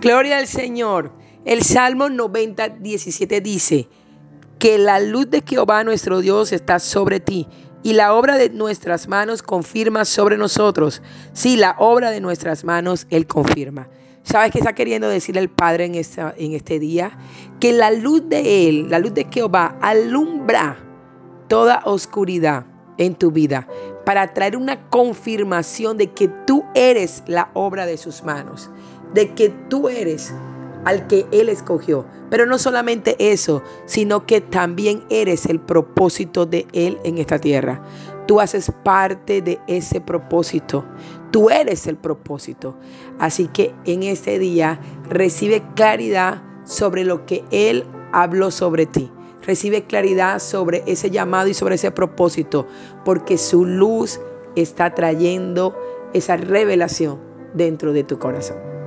Gloria al Señor. El Salmo 90, 17 dice, que la luz de Jehová nuestro Dios está sobre ti y la obra de nuestras manos confirma sobre nosotros. Sí, la obra de nuestras manos Él confirma. ¿Sabes qué está queriendo decir el Padre en, esta, en este día? Que la luz de Él, la luz de Jehová, alumbra toda oscuridad en tu vida para traer una confirmación de que tú eres la obra de sus manos, de que tú eres al que Él escogió. Pero no solamente eso, sino que también eres el propósito de Él en esta tierra. Tú haces parte de ese propósito. Tú eres el propósito. Así que en este día recibe claridad sobre lo que Él habló sobre ti. Recibe claridad sobre ese llamado y sobre ese propósito, porque su luz está trayendo esa revelación dentro de tu corazón.